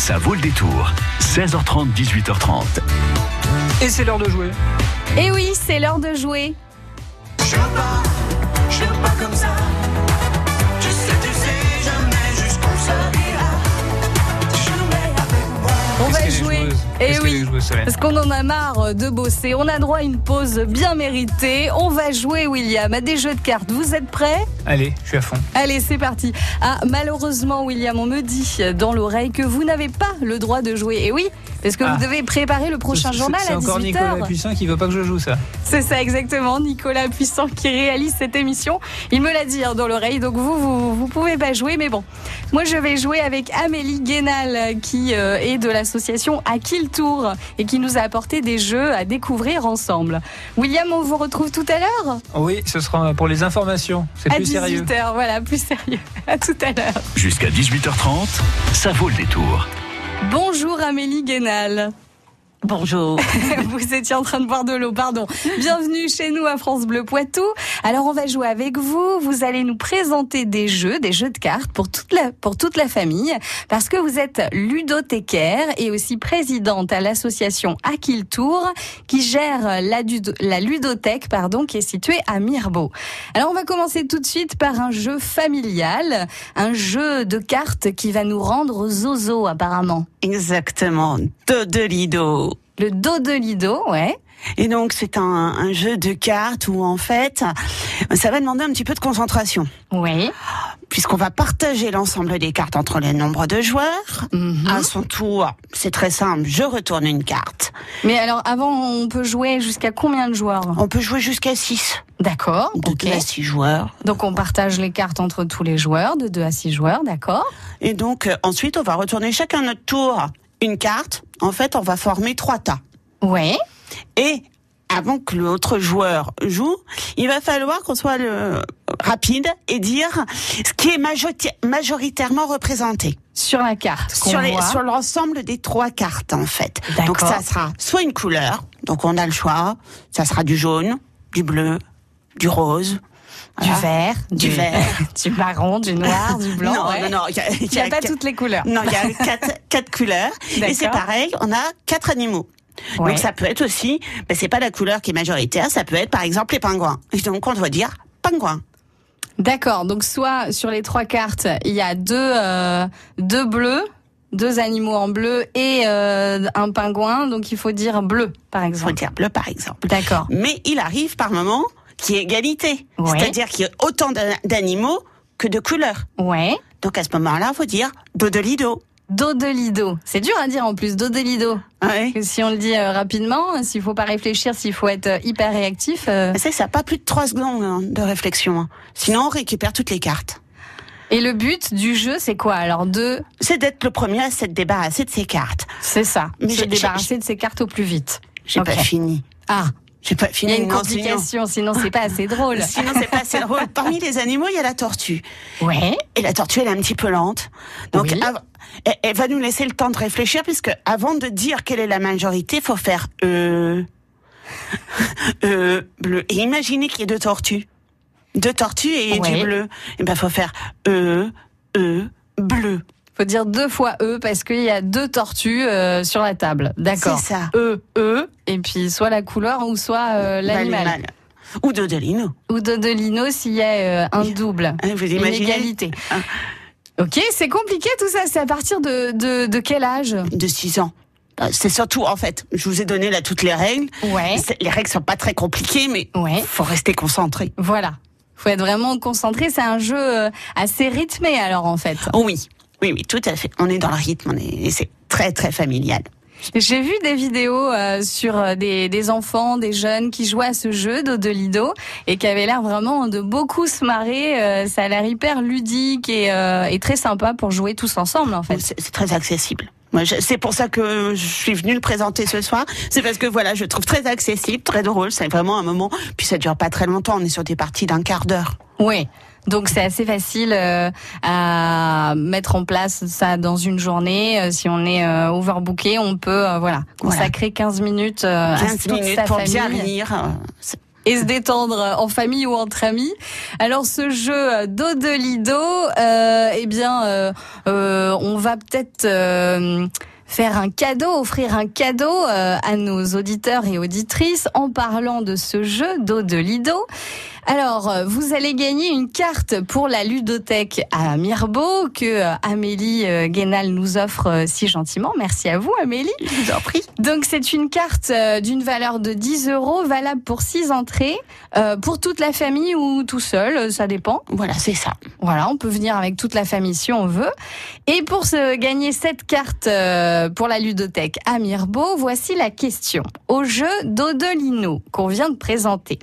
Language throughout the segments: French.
Ça vaut le détour. 16h30, 18h30. Et c'est l'heure de jouer. Et oui, c'est l'heure de jouer. Je veux pas, je veux pas comme ça. Jouer. Et qu'elle oui. Parce qu'on en a marre de bosser. On a droit à une pause bien méritée. On va jouer, William, à des jeux de cartes. Vous êtes prêts Allez, je suis à fond. Allez, c'est parti. Ah, malheureusement, William, on me dit dans l'oreille que vous n'avez pas le droit de jouer. Et oui, parce que Ah. vous devez préparer le prochain C'est- journal C'est à encore Nicolas 18h. Puissant qui veut pas que je joue ça. C'est ça exactement, Nicolas Puissant qui réalise cette émission. Il me l'a dit hein, dans l'oreille, donc vous, vous, vous pouvez pas jouer, mais bon. Moi, je vais jouer avec Amélie Guénal, qui euh, est de l'association Aquil Tour et qui nous a apporté des jeux à découvrir ensemble. William, on vous retrouve tout à l'heure? Oui, ce sera pour les informations. C'est à plus sérieux. 18h. Voilà, plus sérieux. À tout à l'heure. Jusqu'à 18h30, ça vaut le détour. Bonjour Amélie Guénal. Bonjour. Vous étiez en train de boire de l'eau, pardon. Bienvenue chez nous à France Bleu Poitou. Alors on va jouer avec vous. Vous allez nous présenter des jeux, des jeux de cartes pour toute la pour toute la famille, parce que vous êtes ludothécaire et aussi présidente à l'association Aquil Tour, qui gère la, la ludothèque, pardon, qui est située à Mirbeau. Alors on va commencer tout de suite par un jeu familial, un jeu de cartes qui va nous rendre zozo apparemment. Exactement. De, de Lido. Le dos de Lido, ouais. Et donc, c'est un, un jeu de cartes où, en fait, ça va demander un petit peu de concentration. Oui. Puisqu'on va partager l'ensemble des cartes entre les nombres de joueurs. Mhm. À son tour, c'est très simple, je retourne une carte. Mais alors, avant, on peut jouer jusqu'à combien de joueurs? On peut jouer jusqu'à 6. D'accord. De Ok. 2 à 6 joueurs. Donc, on partage les cartes entre tous les joueurs, de 2 à 6 joueurs, d'accord Et donc, euh, ensuite, on va retourner chacun notre tour une carte. En fait, on va former trois tas. Ouais. Et avant que l'autre joueur joue, il va falloir qu'on soit le, rapide et dire ce qui est majorita- majoritairement représenté Sur la carte. qu'on sur les- voit. sur l'ensemble des trois cartes en fait. D'accord. Donc ça sera soit une couleur, donc on a le choix, ça sera du jaune, du bleu, du rose, Du voilà. vert, Du vert. du marron, du noir, du blanc. non, ouais. non, non, il y a, Il n'y a pas toutes les couleurs. Non, il y a quatre, quatre couleurs. Et c'est pareil, on a quatre animaux. Ouais. Donc ça peut être aussi, ben, c'est pas la couleur qui est majoritaire, ça peut être par exemple les pingouins. Et donc on doit dire pingouin. D'accord. Donc, soit sur les trois cartes, il y a deux, euh, deux bleus, deux animaux en bleu et euh, un pingouin. Donc, il faut dire bleu, par Il faut exemple. dire bleu par exemple. D'accord. Mais il arrive par moment qu'il y ait égalité. Ouais. C'est-à-dire qu'il y a autant d'a- d'animaux que de couleurs. Ouais. Donc à ce moment-là, il faut dire dodelido. Dodelido. C'est dur à dire en plus, Dodelido. Ouais. Que Si on le dit euh, rapidement, s'il faut pas réfléchir, s'il faut être euh, hyper réactif. euh, Mais ça, ça pas plus de trois secondes hein, de réflexion. hein. Sinon, on récupère toutes les cartes. Et le but du jeu, c'est quoi Alors deux, C'est d'être le premier à s'être débarrassé de ses cartes. c'est ça. Mais se débarrasser de ses cartes au plus vite. J'ai Ok. pas fini. Ah, J'ai pas il fini. y a une complication, sinon c'est pas assez drôle. Sinon, c'est pas assez drôle. Parmi les animaux, il y a la tortue. Ouais. Et la tortue, elle est un petit peu lente. Donc, Oui. elle, elle va nous laisser le temps de réfléchir, puisque avant de dire quelle est la majorité, il faut faire euh, euh, bleu. Et imaginez qu'il y ait deux tortues. Deux tortues et Ouais. du bleu. Et ben, faut faire euh, euh, bleu. Faut dire deux fois E parce qu'il y a deux tortues euh, sur la table. D'accord. C'est ça. E, E, et puis soit la couleur ou soit euh, l'animal. Ou Dodelino. Ou Dodolino s'il y a euh, un double. Hein, Vous Une imaginez égalité. Ah. Ok, c'est compliqué tout ça. C'est à partir de, de, de quel âge? De 6 ans. Euh, C'est surtout, en fait, je vous ai donné là toutes les règles. Ouais. Les règles sont pas très compliquées, mais Ouais. faut rester concentré. Voilà. Faut être vraiment concentré. C'est un jeu assez rythmé alors en fait. Oh oui, oui, oui, tout à fait. On est dans le rythme, on est, et c'est très, très familial. J'ai vu des vidéos euh, sur euh, des, des enfants, des jeunes qui jouaient à ce jeu d'Odelido et qui avaient l'air vraiment de beaucoup se marrer. Euh, ça a l'air hyper ludique et, euh, et très sympa pour jouer tous ensemble en fait. C'est très accessible. C'est pour ça que je suis venue le présenter ce soir. C'est parce que voilà, je le trouve très accessible, très drôle. C'est vraiment un moment. Puis ça dure pas très longtemps. On est sur des parties d'un quart d'heure. Oui. Donc c'est assez facile euh, à mettre en place ça dans une journée. Euh, si on est euh, overbooké, on peut euh, voilà consacrer 15 minutes euh, à 15 minutes sa pour famille. bien c'est- et se détendre en famille ou entre amis. Alors ce jeu dos de lido, euh, eh bien, on va peut-être euh, faire un cadeau, offrir un cadeau euh, à nos auditeurs et auditrices en parlant de ce jeu dos de lido. Alors, euh, vous allez gagner une carte pour la ludothèque à Mirbeau que euh, Amélie euh, Guénal nous offre si gentiment. Merci à vous, Amélie. Je vous en prie. Donc, c'est une carte d'une valeur de 10 euros, valable pour 6 entrées, euh, pour toute la famille ou tout seul, ça dépend. Voilà, c'est ça. Voilà, on peut venir avec toute la famille si on veut. Et pour se gagner cette carte euh, pour la ludothèque à Mirbeau, voici la question. Au jeu d'Odolino qu'on vient de présenter,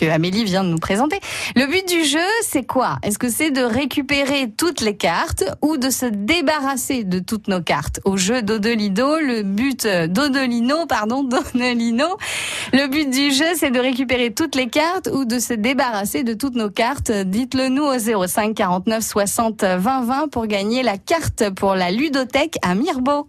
que Amélie vient de nous présenter, le but du jeu, c'est quoi? Est-ce que c'est de récupérer toutes les cartes ou de se débarrasser de toutes nos cartes? Au jeu d'Odolido, le but euh, d'Odolino, pardon, d'Odolino, le but du jeu, c'est de récupérer toutes les cartes ou de se débarrasser de toutes nos cartes. Dites-le nous au 05 49 60 20 20 pour gagner la carte pour la ludothèque à Mirbeau.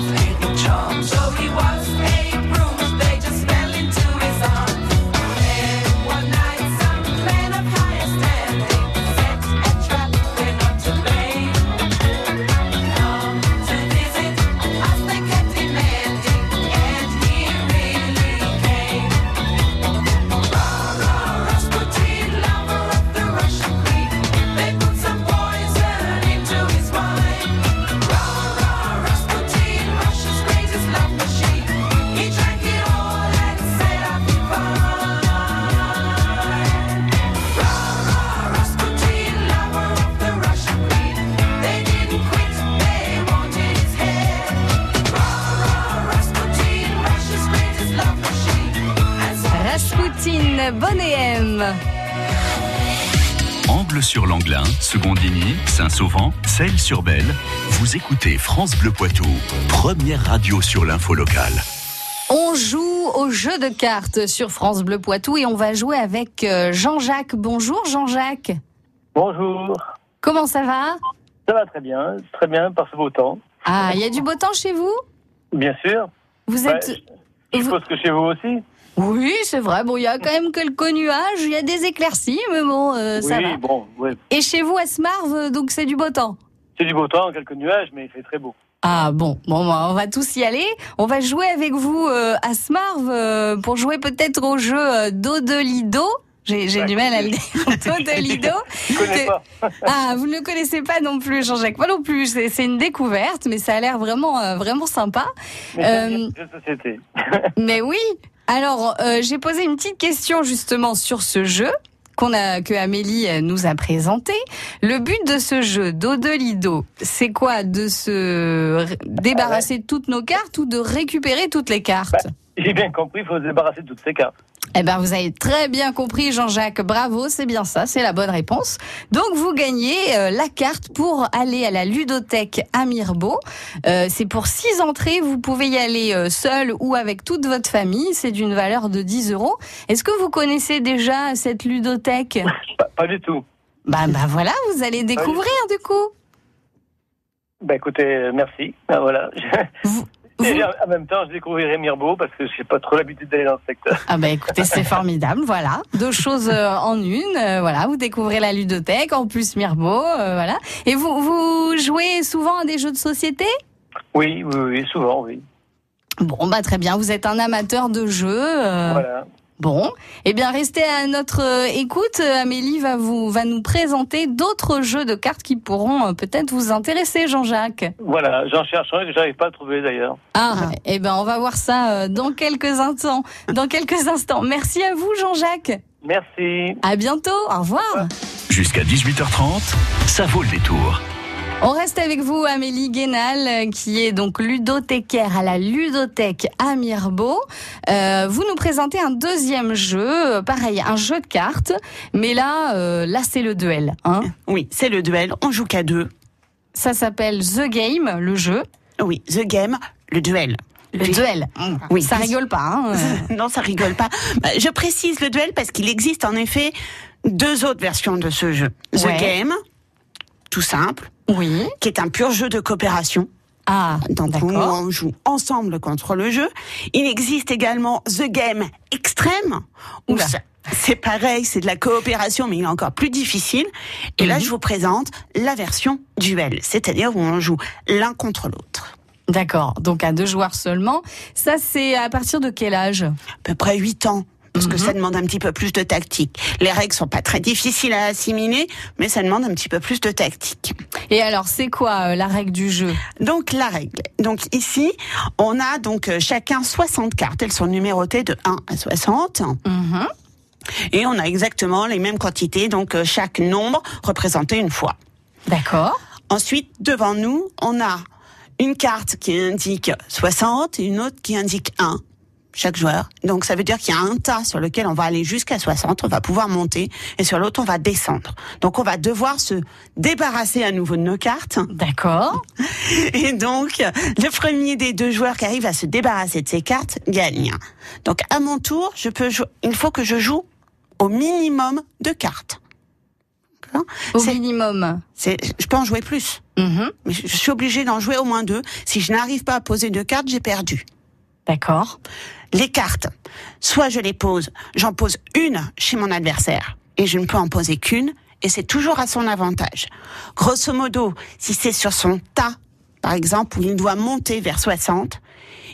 Of hidden charms. So he Rasputin, Bonéem. Angle sur l'Anglin, Secondigny, Saint-Sauvent, Celles-sur-Belle. Vous écoutez France Bleu Poitou, première radio sur l'info locale. On joue au jeu de cartes sur France Bleu Poitou et on va jouer avec euh, Jean-Jacques. Bonjour Jean-Jacques. Bonjour. Comment ça va? Ça va très bien, très bien par ce beau temps. Ah, il y a du beau temps chez vous? Bien sûr. Vous Ouais, êtes... je suppose que chez vous aussi. Oui, c'est vrai. Bon, il y a quand même quelques nuages, il y a des éclaircies, mais bon, euh, ça oui, va. bon, ouais. Et chez vous à Smarve, euh, donc c'est du beau temps C'est du beau temps, quelques nuages, mais il fait très beau. Ah bon, bon, bah, on va tous y aller. On va jouer avec vous euh, à Smarve euh, pour jouer peut-être au jeu Dodelido. J'ai du mal à le dire. Je connais pas. Ah, vous ne le connaissez pas non plus, Jean-Jacques. Pas non plus. C'est une découverte, mais ça a l'air vraiment, euh, vraiment sympa. Mais Euh, de. Mais oui. Alors, euh, j'ai posé une petite question justement sur ce jeu qu'on a que Amélie euh, nous a présenté. Le but de ce jeu d'Odelido, c'est quoi? De se débarrasser de toutes nos cartes ou de récupérer toutes les cartes? J'ai bien compris, il faut se débarrasser de toutes ces cartes. Eh ben, vous avez très bien compris, Jean-Jacques. Bravo, c'est bien ça, c'est la bonne réponse. Donc, vous gagnez euh, la carte pour aller à la ludothèque à Mirbeau. Euh, c'est pour six entrées. Vous pouvez y aller euh, seul ou avec toute votre famille. C'est d'une valeur de 10 euros. Est-ce que vous connaissez déjà cette ludothèque? Pas, pas du tout. Bah, bah voilà, vous allez découvrir du coup. Bah écoutez, merci. Ben voilà. Vous- Et en même temps, je découvrirai Mirbeau parce que j'ai pas trop l'habitude d'aller dans ce secteur. Ah bah écoutez, c'est formidable, voilà. Deux choses euh, en une, euh, voilà. Vous découvrez la ludothèque, en plus Mirbeau, euh, voilà. Et vous, vous jouez souvent à des jeux de société? Oui, oui, oui, souvent, oui. Bon, bah très bien, vous êtes un amateur de jeux. euh, Voilà. Bon, eh bien restez à notre euh, écoute. Euh, Amélie va vous va nous présenter d'autres jeux de cartes qui pourront euh, peut-être vous intéresser, Jean-Jacques. Voilà, j'en cherche un que j'arrive pas à trouver d'ailleurs. Ah, eh ben on va voir ça dans quelques instants. Dans quelques instants. Merci à vous, Jean-Jacques. Merci. À bientôt. Au revoir. Jusqu'à 18h30, ça vaut le détour. On reste avec vous, Amélie Guénal, euh, qui est donc ludothécaire à la ludothèque à Mirbeau. Euh, vous nous présentez un deuxième jeu, euh, pareil, un jeu de cartes, mais là, euh, là c'est le duel. Hein Oui, c'est le duel. On joue qu'à deux. Ça s'appelle The Game, le jeu. Oui, the game, le duel. Le duel. Oui. Ça rigole pas. Hein non, ça rigole pas. Bah, Je précise le duel parce qu'il existe en effet deux autres versions de ce jeu. The Ouais. game, tout simple, Oui. qui est un pur jeu de coopération. Ah, Donc on joue ensemble contre le jeu. Il existe également The Game Extrême, où c'est pareil, c'est de la coopération, mais il est encore plus difficile. Et là, Mhm. je vous présente la version duel, c'est-à-dire où on joue l'un contre l'autre. D'accord. Donc à deux joueurs seulement. Ça, c'est à partir de quel âge? À peu près 8 ans. Parce que Mhm. ça demande un petit peu plus de tactique. Les règles sont pas très difficiles à assimiler, mais ça demande un petit peu plus de tactique. Et alors, c'est quoi euh, la règle du jeu? Donc la règle. Donc ici, on a donc euh, chacun 60 cartes. Elles sont numérotées de 1 à 60. Mhm. Et on a exactement les mêmes quantités, donc euh, chaque nombre représenté une fois. D'accord. Ensuite, devant nous, on a une carte qui indique 60 et une autre qui indique 1. Chaque joueur. Donc ça veut dire qu'il y a un tas sur lequel on va aller jusqu'à 60, on va pouvoir monter, et sur l'autre on va descendre. Donc on va devoir se débarrasser à nouveau de nos cartes. D'accord. Et donc, le premier des deux joueurs qui arrive à se débarrasser de ses cartes gagne. Donc, à mon tour, je peux il faut que je joue au minimum de cartes. Au minimum. Je peux en jouer plus, Mhm. mais je je suis obligée d'en jouer au moins deux. Si je n'arrive pas à poser deux cartes, j'ai perdu. D'accord. Les cartes, soit je les pose, j'en pose une chez mon adversaire et je ne peux en poser qu'une et c'est toujours à son avantage. Grosso modo, si c'est sur son tas, par exemple, où il doit monter vers 60,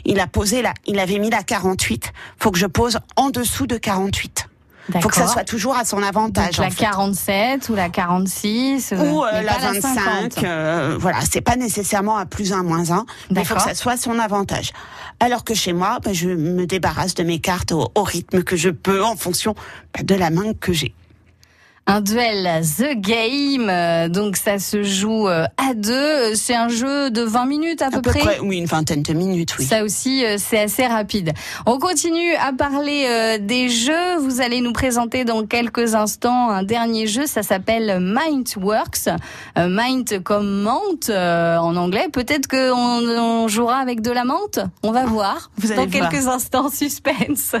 il a posé la, il avait mis la 48, faut que je pose en dessous de 48. D'accord. Faut que ça soit toujours à son avantage. Donc la en fait. 47 ou la 46 euh, Ou euh, la pas 25, 50. euh, voilà, c'est pas nécessairement à plus 1, moins 1, mais il faut que ça soit à son avantage. Alors que chez moi, ben, je me débarrasse de mes cartes au, au rythme que je peux en fonction ben, de la main que j'ai. Un duel The Game, euh, donc ça se joue euh, à deux. C'est un jeu de 20 minutes à, À peu près, oui, une vingtaine de minutes, oui. Ça aussi, euh, c'est assez rapide. On continue à parler euh, des jeux. Vous allez nous présenter dans quelques instants un dernier jeu. Ça s'appelle Mindworks. Euh, Mind comme menthe euh, en anglais. Peut-être qu'on on jouera avec de la menthe. On va voir. Vous allez dans voir. quelques instants, suspense.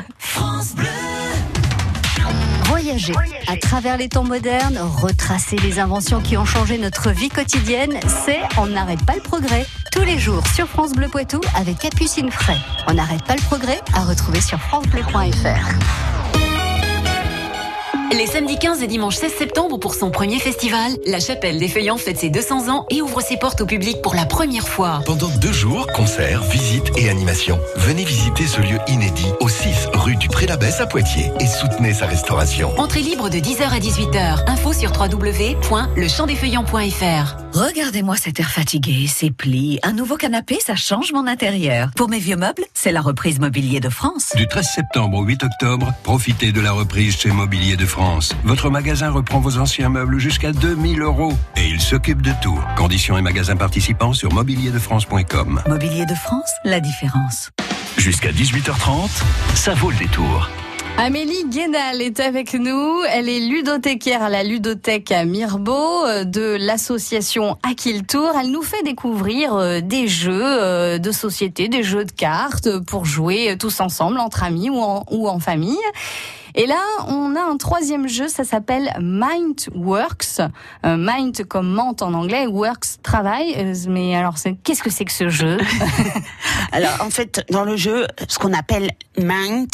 À travers les temps modernes, retracer les inventions qui ont changé notre vie quotidienne, c'est On n'arrête pas le progrès. Tous les jours sur France Bleu Poitou avec Capucine Fray. On n'arrête pas le progrès à retrouver sur francebleu.fr. Les samedis 15 et dimanche 16 septembre pour son premier festival, la Chapelle des Feuillants fête ses 200 ans et ouvre ses portes au public pour la première fois. Pendant deux jours, concerts, visites et animations. Venez visiter ce lieu inédit au 6 rue du Pré-l'Abbesse à Poitiers et soutenez sa restauration. Entrée libre de 10h à 18h. Info sur www.lechampdesfeuillants.fr. Regardez-moi cet air fatigué, ces plis. Un nouveau canapé, ça change mon intérieur. Pour mes vieux meubles, c'est la reprise Mobilier de France. Du 13 septembre au 8 octobre, profitez de la reprise chez Mobilier de France. Votre magasin reprend vos anciens meubles jusqu'à 2000 euros et il s'occupe de tout. Conditions et magasins participants sur mobilierdefrance.com. Mobilier de France, la différence. Jusqu'à 18h30, ça vaut le détour. Amélie Guénal est avec nous. Elle est ludothécaire à la ludothèque à Mirbeau euh, de l'association Aquiltour. Elle nous fait découvrir euh, des jeux euh, de société, des jeux de cartes pour jouer tous ensemble, entre amis ou en famille. Et là, on a un troisième jeu, ça s'appelle Mindworks. Euh, mind comme mente en anglais, works travail. Euh, Mais alors, qu'est-ce que c'est que ce jeu? Alors, en fait, dans le jeu, ce qu'on appelle mind,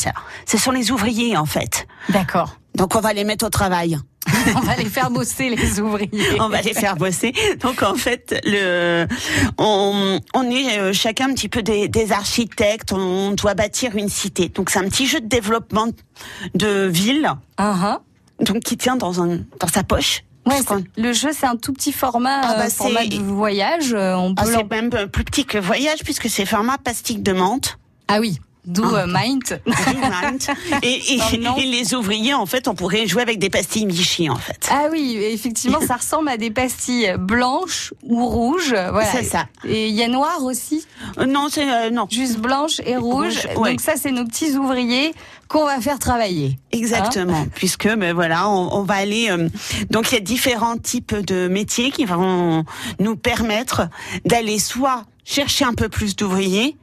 ce sont les ouvriers, en fait. D'accord. Donc, on va les mettre au travail. On va les faire bosser, les ouvriers. on va les faire bosser. Donc en fait, le, on, on est euh, chacun un petit peu des, des architectes. On doit bâtir une cité. Donc c'est un petit jeu de développement de ville. Uh-huh. Donc qui tient dans un dans sa poche. Ouais, le jeu c'est un tout petit format, Ah bah, euh, format de voyage. euh, On peut Ah, c'est même plus petit que voyage puisque c'est format plastique de menthe. ah oui, d'où Ah. euh, Mind. Et, et- et les ouvriers, en fait, on pourrait jouer avec des pastilles Vichy, en fait. Ah oui, effectivement, ça ressemble à des pastilles blanches ou rouges. Voilà. C'est ça. Et il y a noir aussi, Euh, non, c'est euh, non. juste blanche et rouge. Rouge, ouais. Donc ça, c'est nos petits ouvriers qu'on va faire travailler. Exactement, puisque ben voilà, on, on va aller. euh, donc il y a différents types de métiers qui vont nous permettre d'aller soit chercher un peu plus d'ouvriers,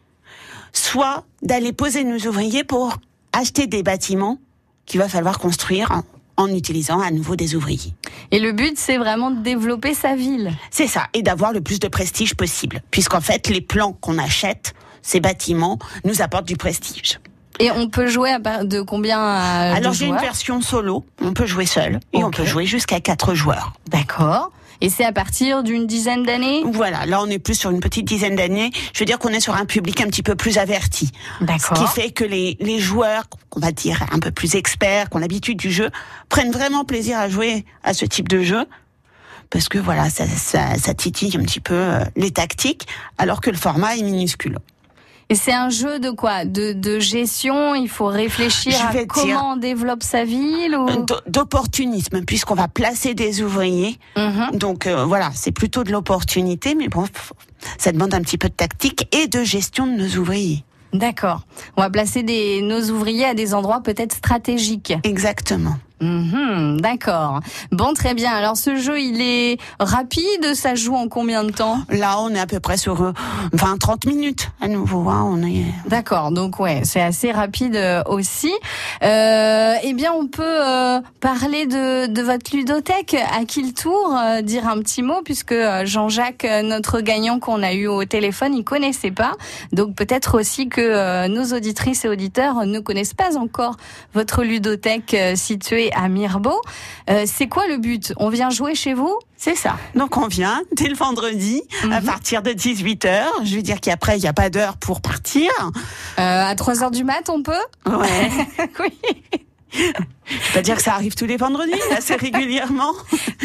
soit d'aller poser nos ouvriers pour acheter des bâtiments qu'il va falloir construire en, en utilisant à nouveau des ouvriers. Et le but, c'est vraiment de développer sa ville. C'est ça, et d'avoir le plus de prestige possible, puisqu'en fait les plans qu'on achète, ces bâtiments, nous apportent du prestige. Et on peut jouer à de combien à Alors j'ai une version solo, on peut jouer seul, et on peut jouer jusqu'à quatre joueurs. D'accord. Et c'est à partir d'une dizaine d'années Voilà, là on est plus sur une petite dizaine d'années. Je veux dire qu'on est sur un public un petit peu plus averti. Ce D'accord. qui fait que les, les joueurs, qu'on va dire un peu plus experts, qui ont l'habitude du jeu, prennent vraiment plaisir à jouer à ce type de jeu. Parce que voilà, ça, ça, ça titille un petit peu euh, les tactiques, alors que le format est minuscule. Et c'est un jeu de quoi? De, de gestion? Il faut réfléchir Je à comment on développe sa ville ou... D- D'opportunisme, puisqu'on va placer des ouvriers. Mhm. Donc euh, voilà, c'est plutôt de l'opportunité, mais bon, ça demande un petit peu de tactique et de gestion de nos ouvriers. D'accord. On va placer des, nos ouvriers à des endroits peut-être stratégiques. Exactement. Mhm, D'accord. Bon, très bien. Alors ce jeu, il est rapide. Ça joue en combien de temps? Là, on est à peu près sur euh, 20-30 minutes à nouveau. Hein, on est... D'accord. Donc ouais, c'est assez rapide euh, aussi. Euh, eh bien, on peut euh, parler de, de votre ludothèque à qui le tour euh, dire un petit mot puisque euh, Jean-Jacques, euh, notre gagnant qu'on a eu au téléphone, il connaissait pas. Donc peut-être aussi que euh, nos auditrices et auditeurs ne connaissent pas encore votre ludothèque euh, à Mirbeau. Euh, c'est quoi le but? On vient jouer chez vous? C'est ça. Donc on vient dès le vendredi à Mhm. partir de 18h. Je veux dire qu'après, il n'y a pas d'heure pour partir. Euh, À 3 heures du mat, on peut? Ouais. Oui. Je vais pas dire que ça arrive tous les vendredis, assez régulièrement.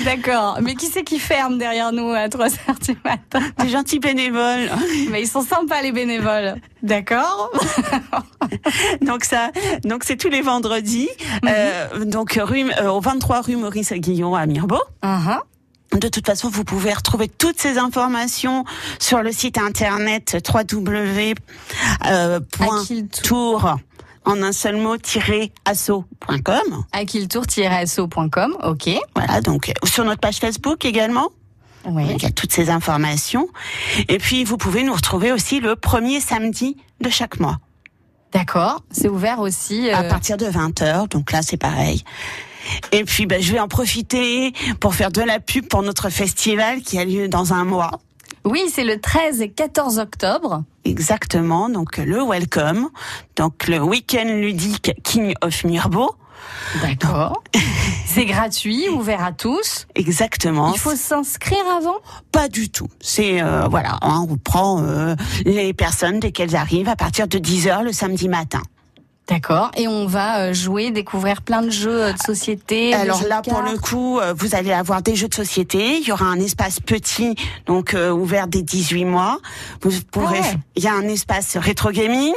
D'accord. Mais qui c'est qui ferme derrière nous à 3 heures du matin Des gentils bénévoles. Mais ils sont sympas les bénévoles. D'accord. Donc ça, donc c'est tous les vendredis. euh, donc rue, euh, au 23 rue Maurice Guillon à Mirbeau. Uh-huh. De toute façon, vous pouvez retrouver toutes ces informations sur le site internet www.tour en un seul mot asso.com. Aquiltour-asso.com, ok. Voilà, donc euh, sur notre page Facebook également. Oui. Il y a toutes ces informations. Et puis, vous pouvez nous retrouver aussi le premier samedi de chaque mois. D'accord. C'est ouvert aussi. euh, À partir de 20h, donc là, c'est pareil. Et puis, ben, je vais en profiter pour faire de la pub pour notre festival qui a lieu dans un mois. Oui, c'est le 13 et 14 octobre. Exactement, donc le Welcome, donc le week-end ludique King of Mirbeau. D'accord. c'est gratuit, ouvert à tous. Exactement. Il faut s'inscrire avant? Pas du tout. C'est euh, voilà, hein, on prend euh, les personnes dès qu'elles arrivent à partir de 10h le samedi matin. D'accord. Et on va euh, jouer, découvrir plein de jeux euh, de société. Alors là, pour le coup, euh, vous allez avoir des jeux de société. Il y aura un espace petit, donc euh, ouvert dès 18 mois. Vous pourrez. Ah ouais. Il y a un espace rétro gaming.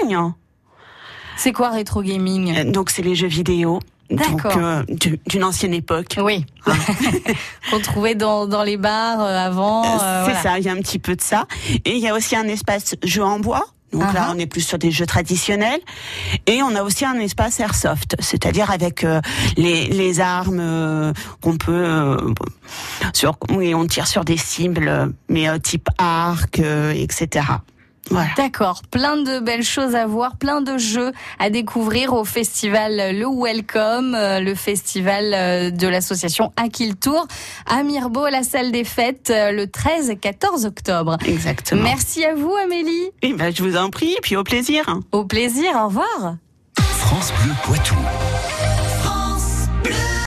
C'est quoi rétro gaming? Donc c'est les jeux vidéo. D'accord. euh, du- d'une ancienne époque. Oui. Qu'on trouvait dans, dans les bars euh, avant. Euh, c'est voilà. ça, il y a un petit peu de ça. Et il y a aussi un espace jeux en bois. Donc Uh-huh. là, on est plus sur des jeux traditionnels. Et on a aussi un espace airsoft, c'est-à-dire avec euh, les, les armes euh, qu'on peut... euh, sur, oui, on tire sur des cibles, euh, mais euh, type arc, euh, etc. Voilà. D'accord, plein de belles choses à voir, plein de jeux à découvrir au festival Le Welcome, euh, le festival euh, de l'association Aquil Tour à Mirbeau, à la salle des fêtes, euh, le 13 et 14 octobre. Exactement. Merci à vous Amélie. Et ben, je vous en prie, puis au plaisir. Au plaisir, au revoir. France Bleu Poitou.